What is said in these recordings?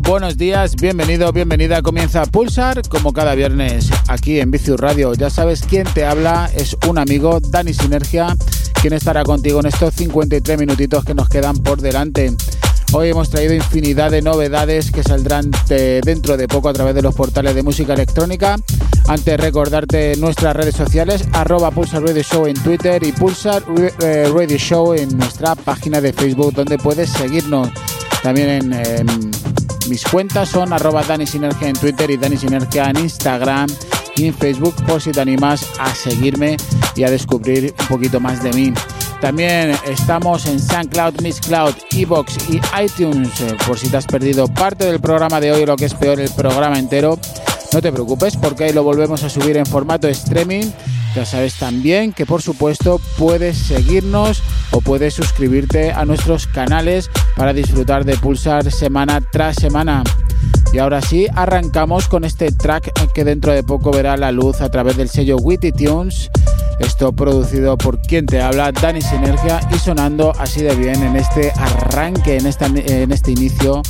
buenos días, bienvenido, bienvenida. Comienza a Pulsar como cada viernes aquí en Vicius Radio. Ya sabes quién te habla, es un amigo, Dani Sinergia, quien estará contigo en estos 53 minutitos que nos quedan por delante. Hoy hemos traído infinidad de novedades que saldrán dentro de poco a través de los portales de música electrónica. Antes recordarte nuestras redes sociales, arroba Pulsar Radio Show en Twitter y Pulsar eh, Radio Show en nuestra página de Facebook donde puedes seguirnos. También en mis cuentas son arroba Dani Sinergia en Twitter y Dani Sinergia en Instagram y en Facebook por si te animas a seguirme y a descubrir un poquito más de mí. También estamos en SoundCloud, Mixcloud, Evox y iTunes eh, por si te has perdido parte del programa de hoy o lo que es peor el programa entero. No te preocupes porque ahí lo volvemos a subir en formato streaming ya sabes también que por supuesto puedes seguirnos o puedes suscribirte a nuestros canales para disfrutar de Pulsar semana tras semana. Y ahora sí, arrancamos con este track que dentro de poco verá la luz a través del sello Witty Tunes. Esto producido por quien te habla, Dani Sinergia, y sonando así de bien en este arranque, en, en este inicio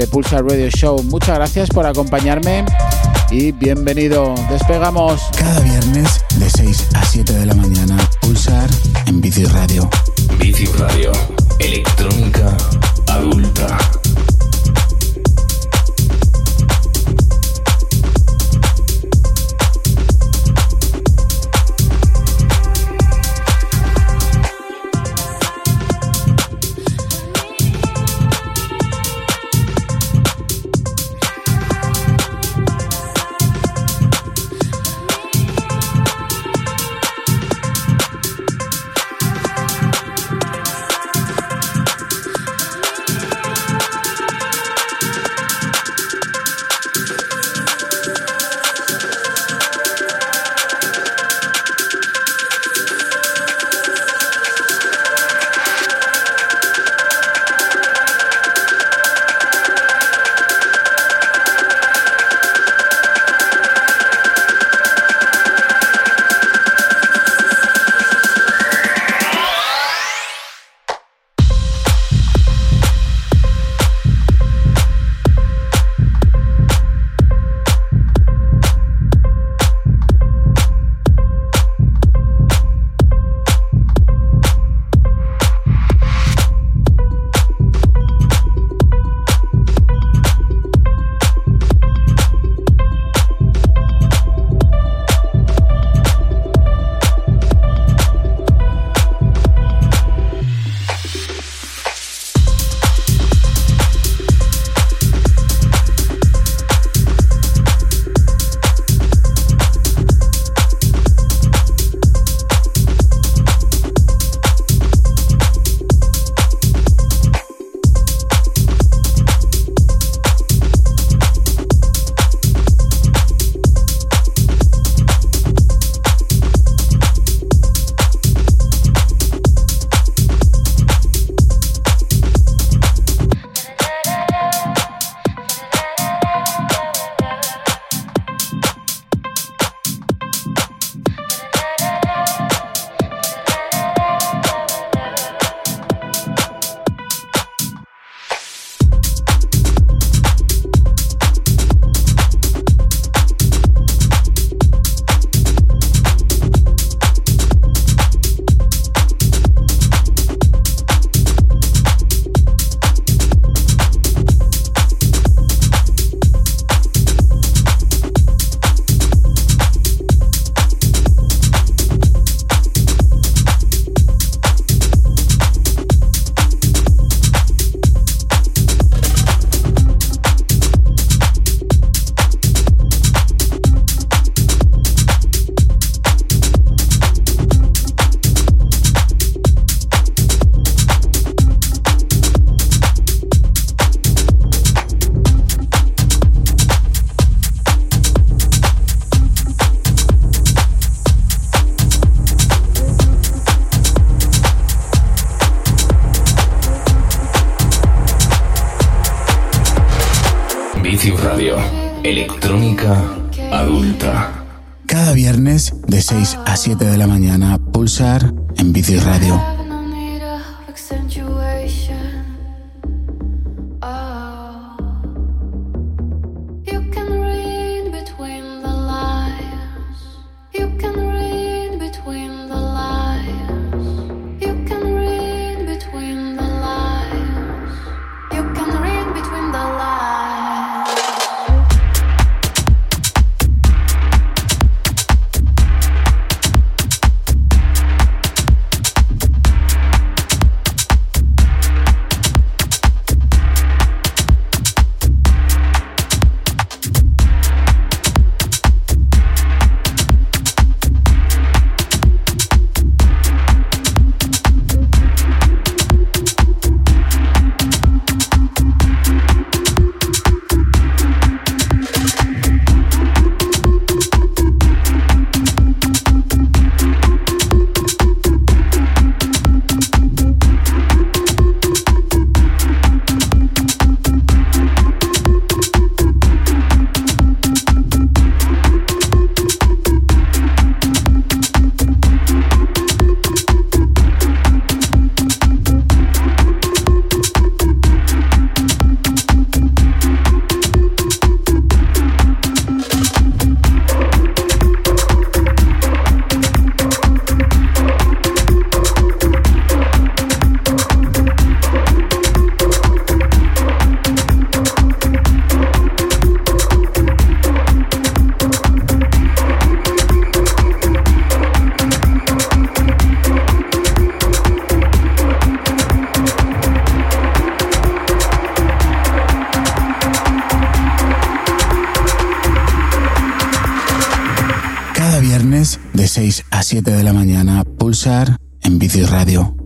de Pulsar Radio Show. Muchas gracias por acompañarme y bienvenido. Despegamos. Cada viernes de 6 a 7 de la mañana, pulsar en Bici Radio. Bici Radio, electrónica adulta. you en Bici Radio.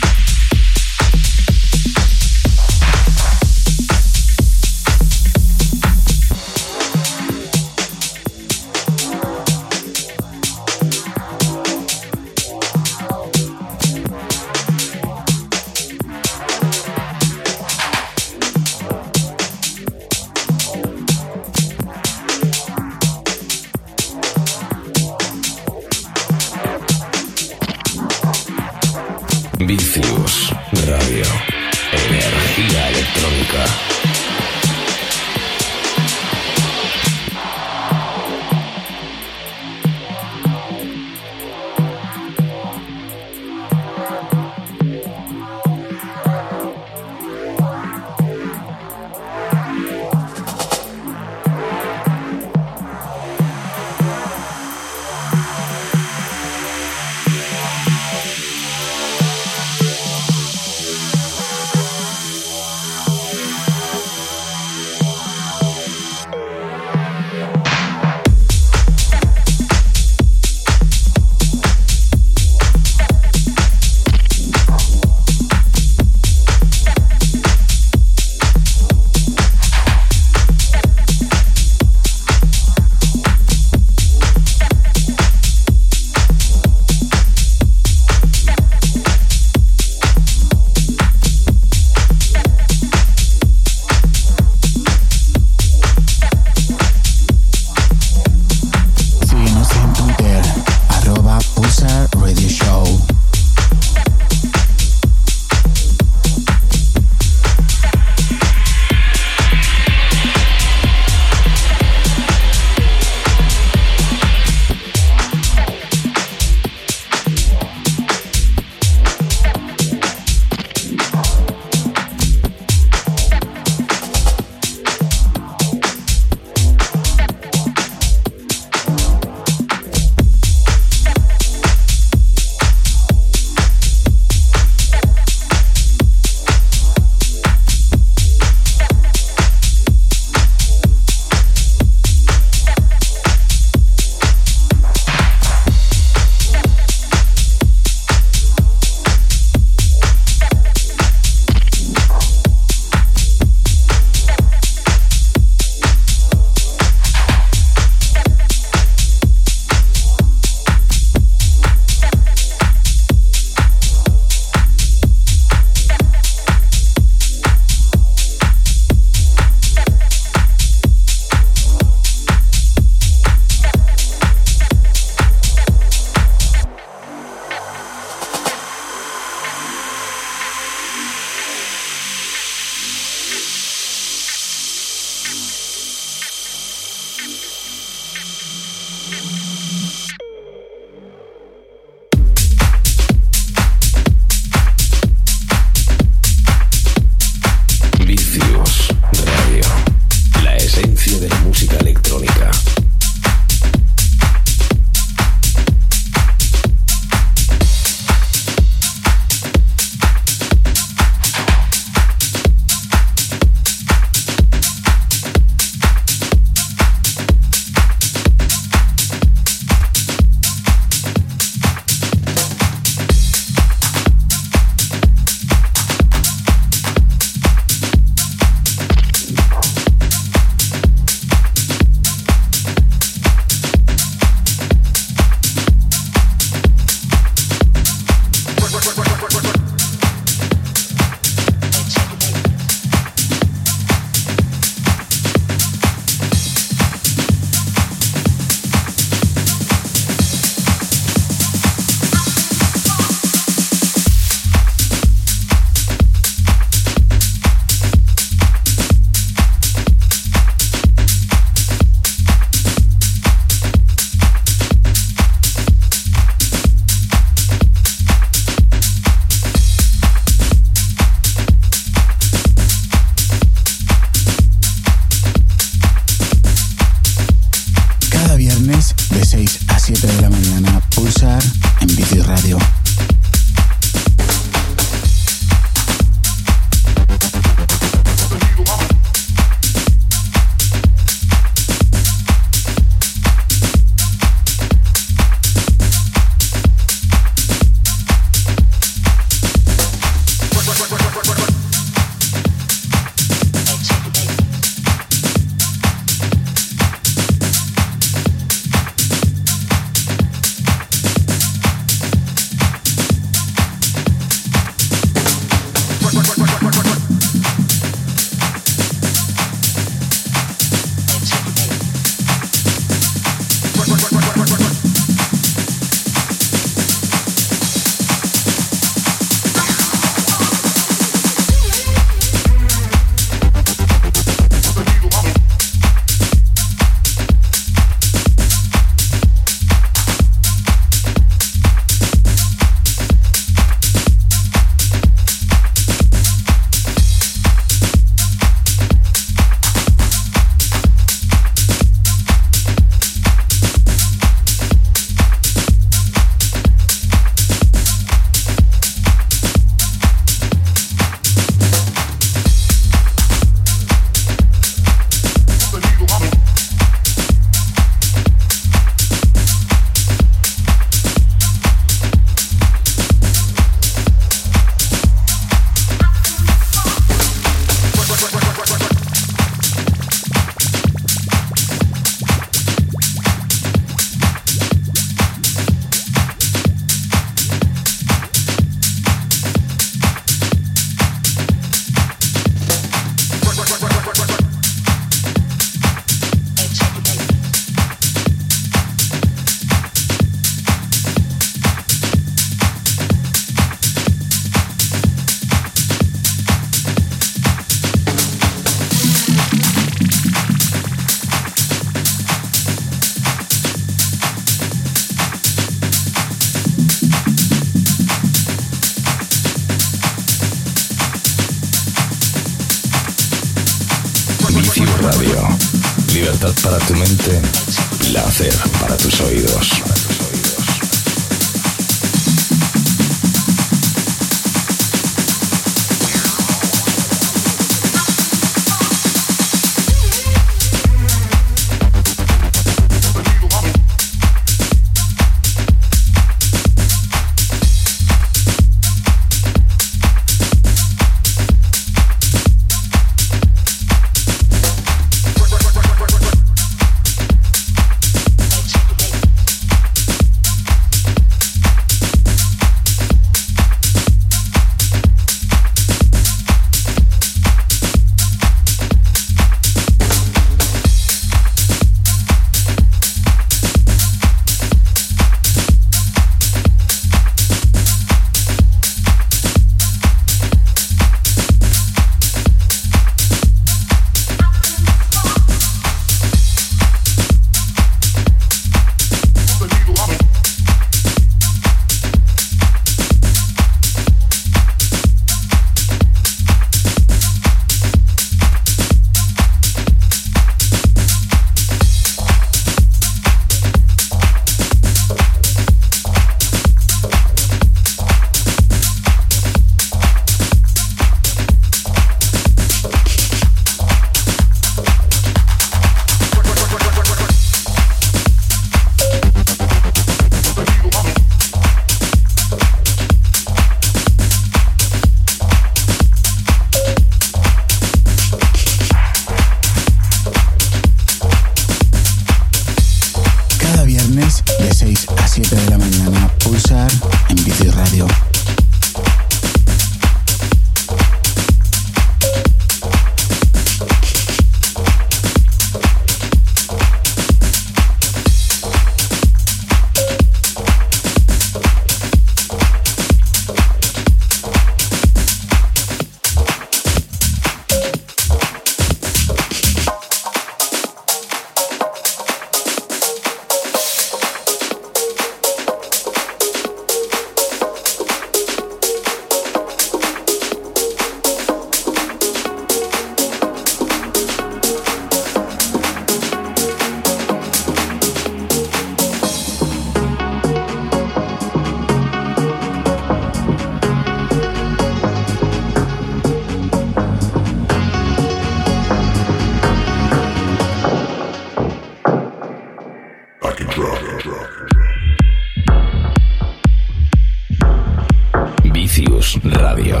Vicius Radio.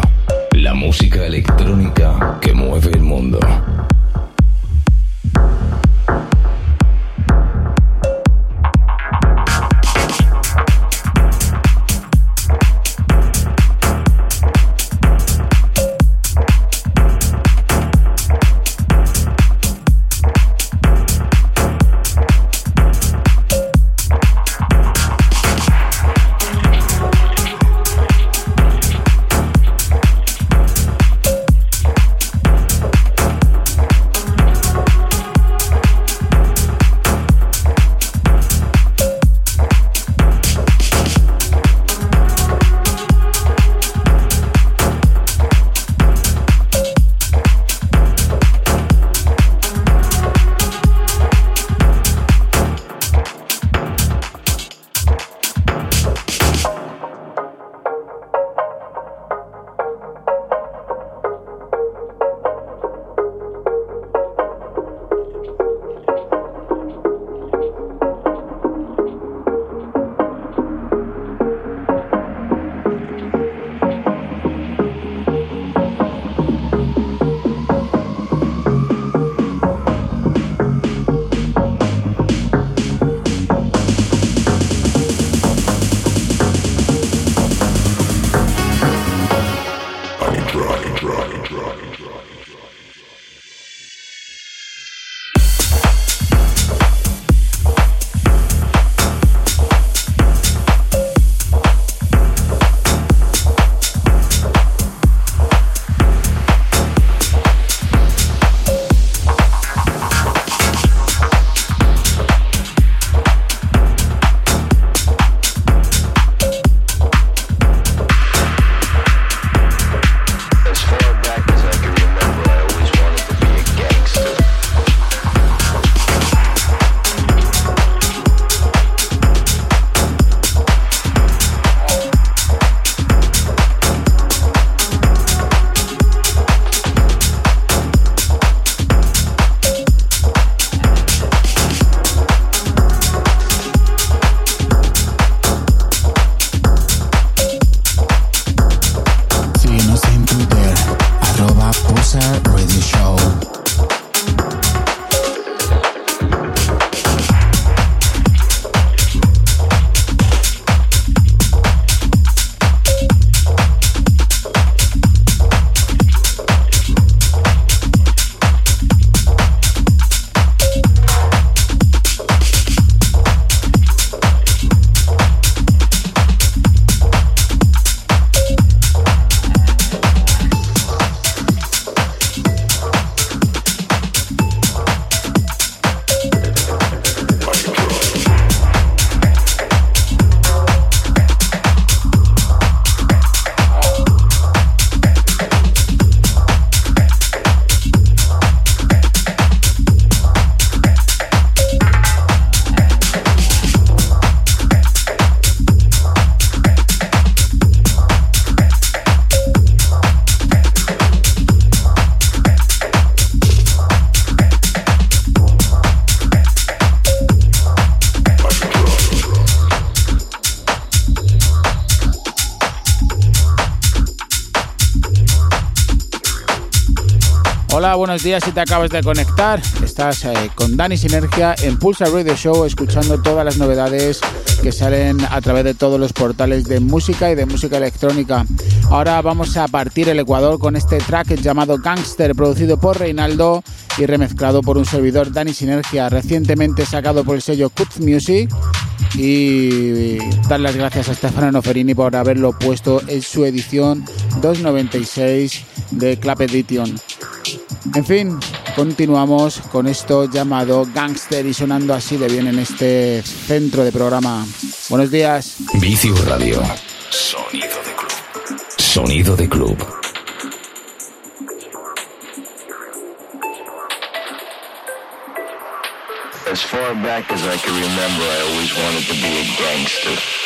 La música electrónica que mueve el mundo. Buenos días si te acabas de conectar. Estás eh, con Dani Sinergia en Pulsar Radio Show escuchando todas las novedades que salen a través de todos los portales de música y de música electrónica. Ahora vamos a partir el Ecuador con este track llamado Gangster, producido por Reinaldo y remezclado por un servidor Dani Sinergia, recientemente sacado por el sello Cut Music. Y dar las gracias a Stefano Noferini por haberlo puesto en su edición 296 de Clap Edition. En fin, continuamos con esto llamado Gangster y sonando así de bien en este centro de programa. Buenos días. Vicio Radio. Sonido de club. Sonido de club. As far back as I can remember, I always wanted to be a gangster.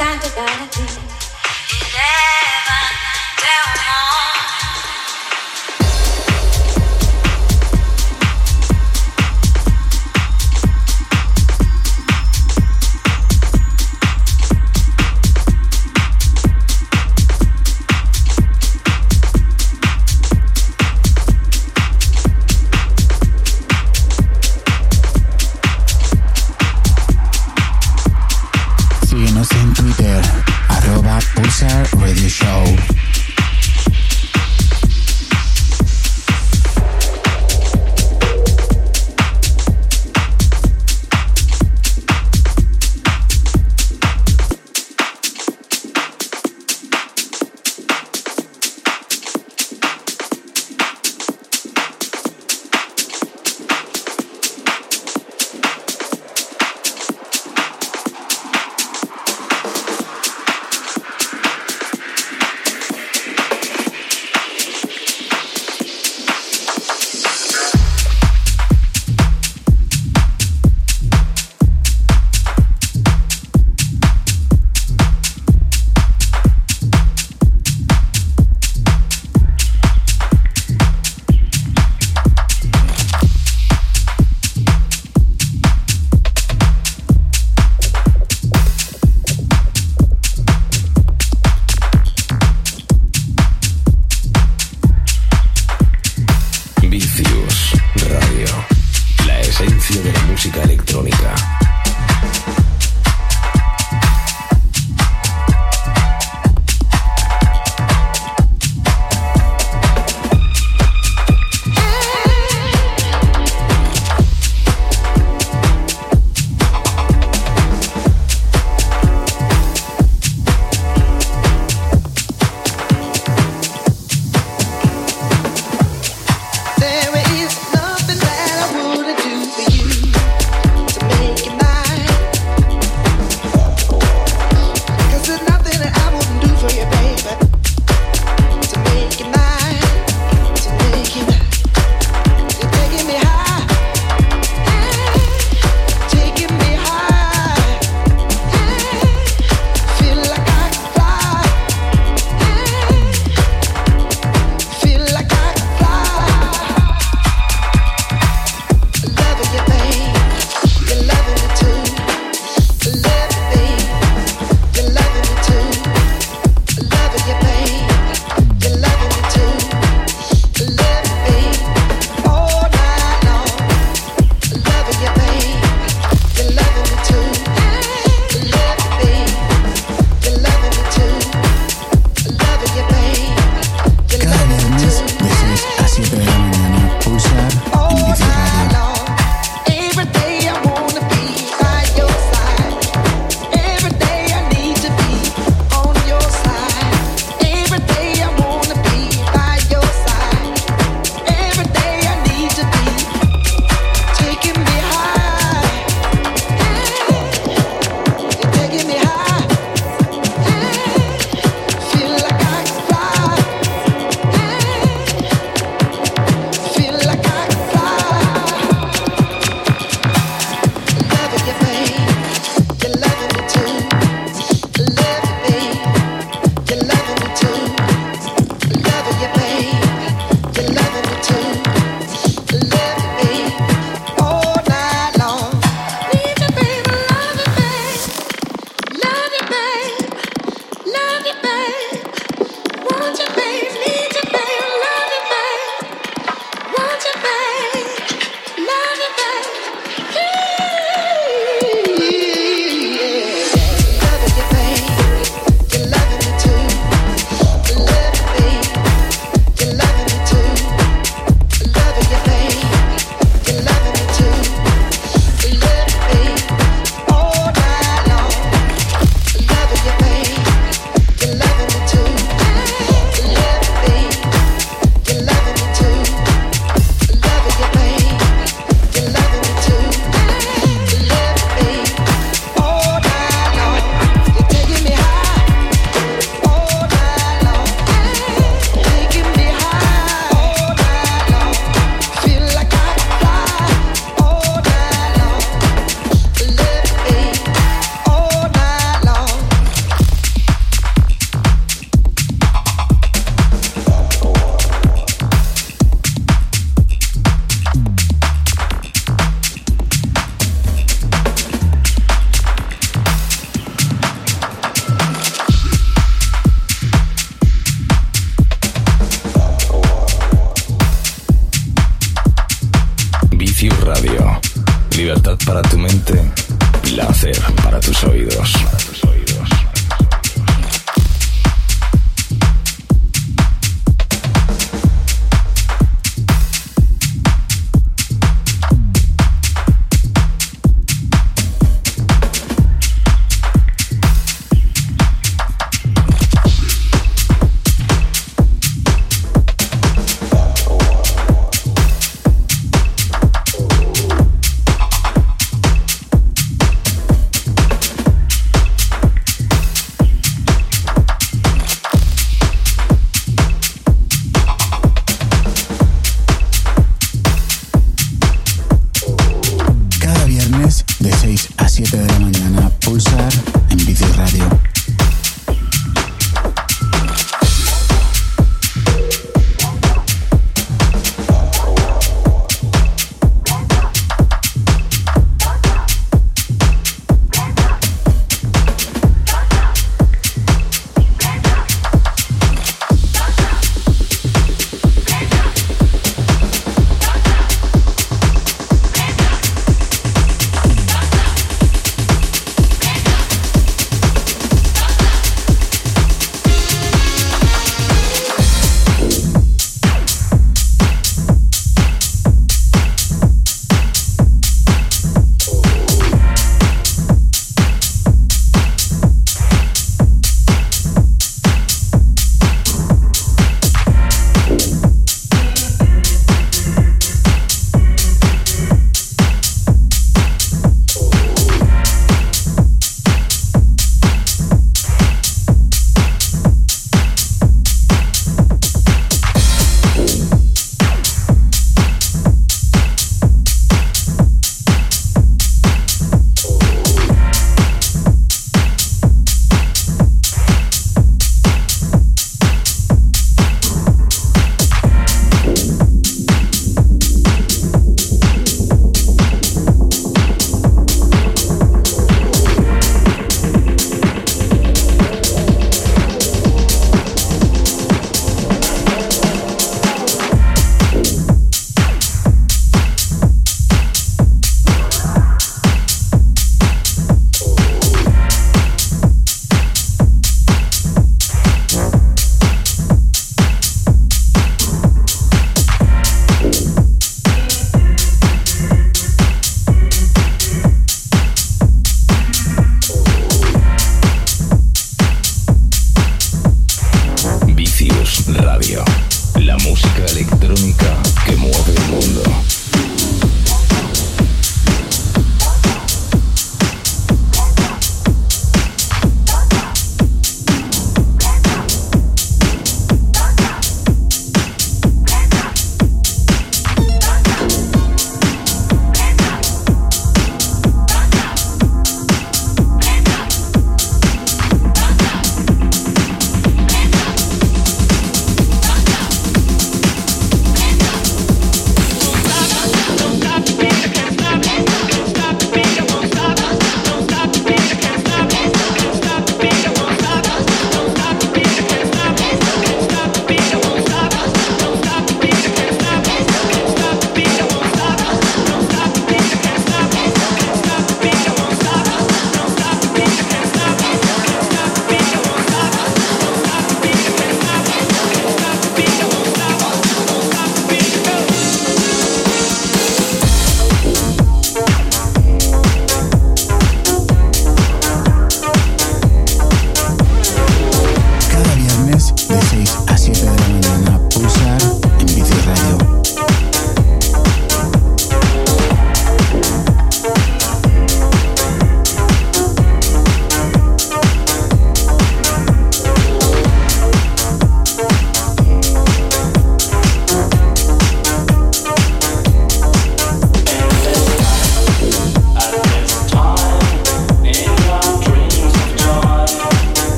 down to vanity. Eleven, tell. Vicious Radio. La música electrónica que mueve el mundo.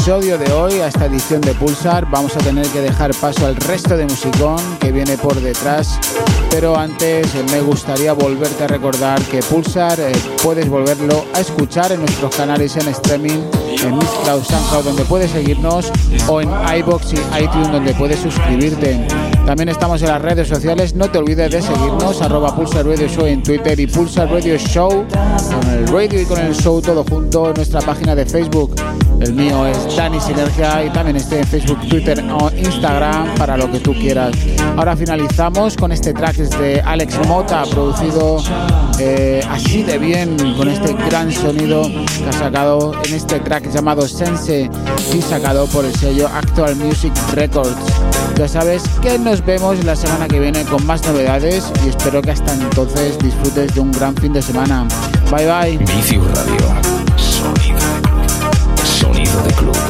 Episodio de hoy, a esta edición de Pulsar. Vamos a tener que dejar paso al resto de musicón que viene por detrás. Pero antes me gustaría volverte a recordar que Pulsar eh, puedes volverlo a escuchar en nuestros canales en streaming, en Mixcloud, SoundCloud, donde puedes seguirnos, o en iBox y iTunes, donde puedes suscribirte. También estamos en las redes sociales. No te olvides de seguirnos, arroba Pulsar Radio Show en Twitter y Pulsar Radio Show con el radio y con el show todo junto en nuestra página de Facebook. El mío es Dani Sinergia y también estoy en Facebook, Twitter o Instagram para lo que tú quieras. Ahora finalizamos con este track de Alex Mota, producido eh, así de bien con este gran sonido que ha sacado en este track llamado Sense y sacado por el sello Actual Music Records. Ya sabes que nos vemos la semana que viene con más novedades y espero que hasta entonces disfrutes de un gran fin de semana. Bye bye. Vicius Radio. Sonido de club. Sonido de